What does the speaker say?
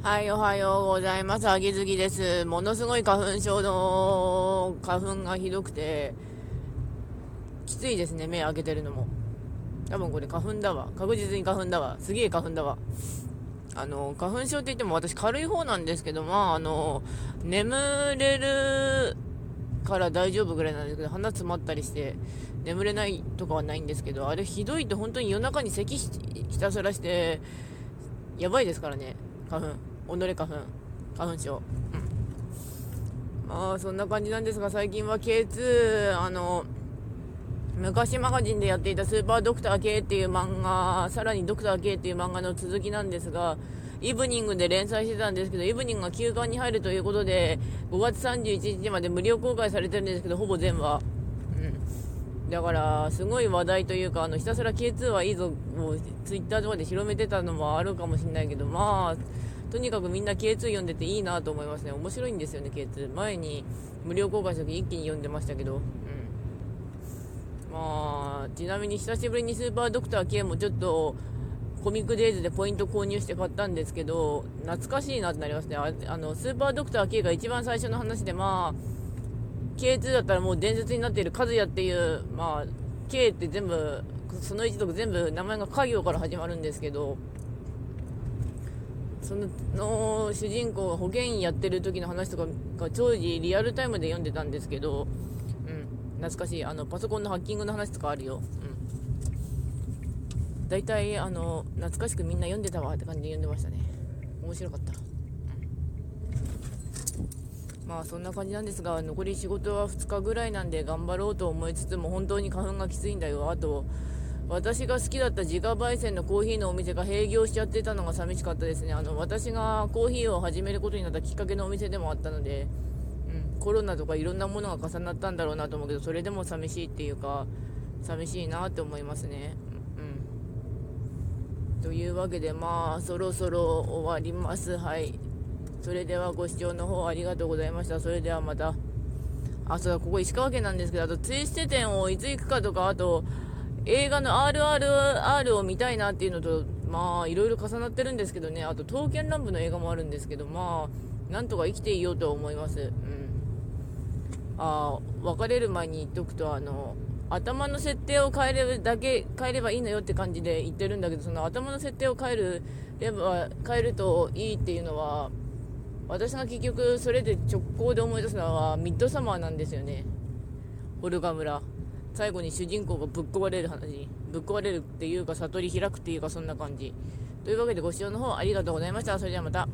はい、おはようございます。あぎずきです。ものすごい花粉症の花粉がひどくて、きついですね、目開けてるのも。多分これ花粉だわ。確実に花粉だわ。すげえ花粉だわ。あの、花粉症って言っても私軽い方なんですけど、まあ、あの、眠れるから大丈夫ぐらいなんですけど、鼻詰まったりして、眠れないとかはないんですけど、あれひどいと本当に夜中に咳ひたすらして、やばいですからね。花粉。己花粉。花粉症。うん。まあそんな感じなんですが最近は K2 あの昔マガジンでやっていたスーパードクター K っていう漫画さらにドクター K っていう漫画の続きなんですがイブニングで連載してたんですけど、イブニングが休刊に入るということで、5月31日まで無料公開されてるんですけど、ほぼ全話。うん。だから、すごい話題というか、あの、ひたすら K2 はいいぞ、もう、ツイッターとかで広めてたのもあるかもしれないけど、まあ、とにかくみんな K2 読んでていいなと思いますね。面白いんですよね、K2。前に無料公開した時一気に読んでましたけど。うん。まあ、ちなみに久しぶりにスーパードクター K もちょっと、コミックデイズでポイント購入して買ったんですけど、懐かしいなってなりますね。ああの、スーパードクター K が一番最初の話で、まあ、K2 だったらもう伝説になっている和也っていう、まあ、K って全部、その一族全部名前が家業から始まるんですけど、その主人公が保健院やってる時の話とかが当時リアルタイムで読んでたんですけど、うん、懐かしい。あのパソコンのハッキングの話とかあるよ、うん、大体あの懐かしくみんな読んでたわって感じで読んでましたね。面白かった、まあそんな感じなんですが残り仕事は2日ぐらいなんで頑張ろうと思いつつも本当に花粉がきついんだよあと私が好きだった自家焙煎のコーヒーのお店が閉業しちゃってたのが寂しかったですね。あの、私がコーヒーを始めることになったきっかけのお店でもあったので、うん、コロナとかいろんなものが重なったんだろうなと思うけど、それでも寂しいっていうか、寂しいなって思いますね。うん。というわけで、まあ、そろそろ終わります。はい。それではご視聴の方ありがとうございました。それではまた。あ、そうだ、ここ石川県なんですけど、あと、ツイステ店をいつ行くかとか、あと、映画の RRR を見たいなっていうのと、まあ、いろいろ重なってるんですけどね、あと、刀剣乱舞の映画もあるんですけど、まあ、なんとか生きていようと思います。うん。あ別れる前に言っとくと、あの、頭の設定を変えるだけ、変えればいいのよって感じで言ってるんだけど、その頭の設定を変える、れば、変えるといいっていうのは、私が結局それで直行で思い出すのはミッドサマーなんですよね。オルガ村。最後に主人公がぶっ壊れる話ぶっ壊れるっていうか悟り開くっていうかそんな感じというわけでご視聴の方ありがとうございましたそれではまた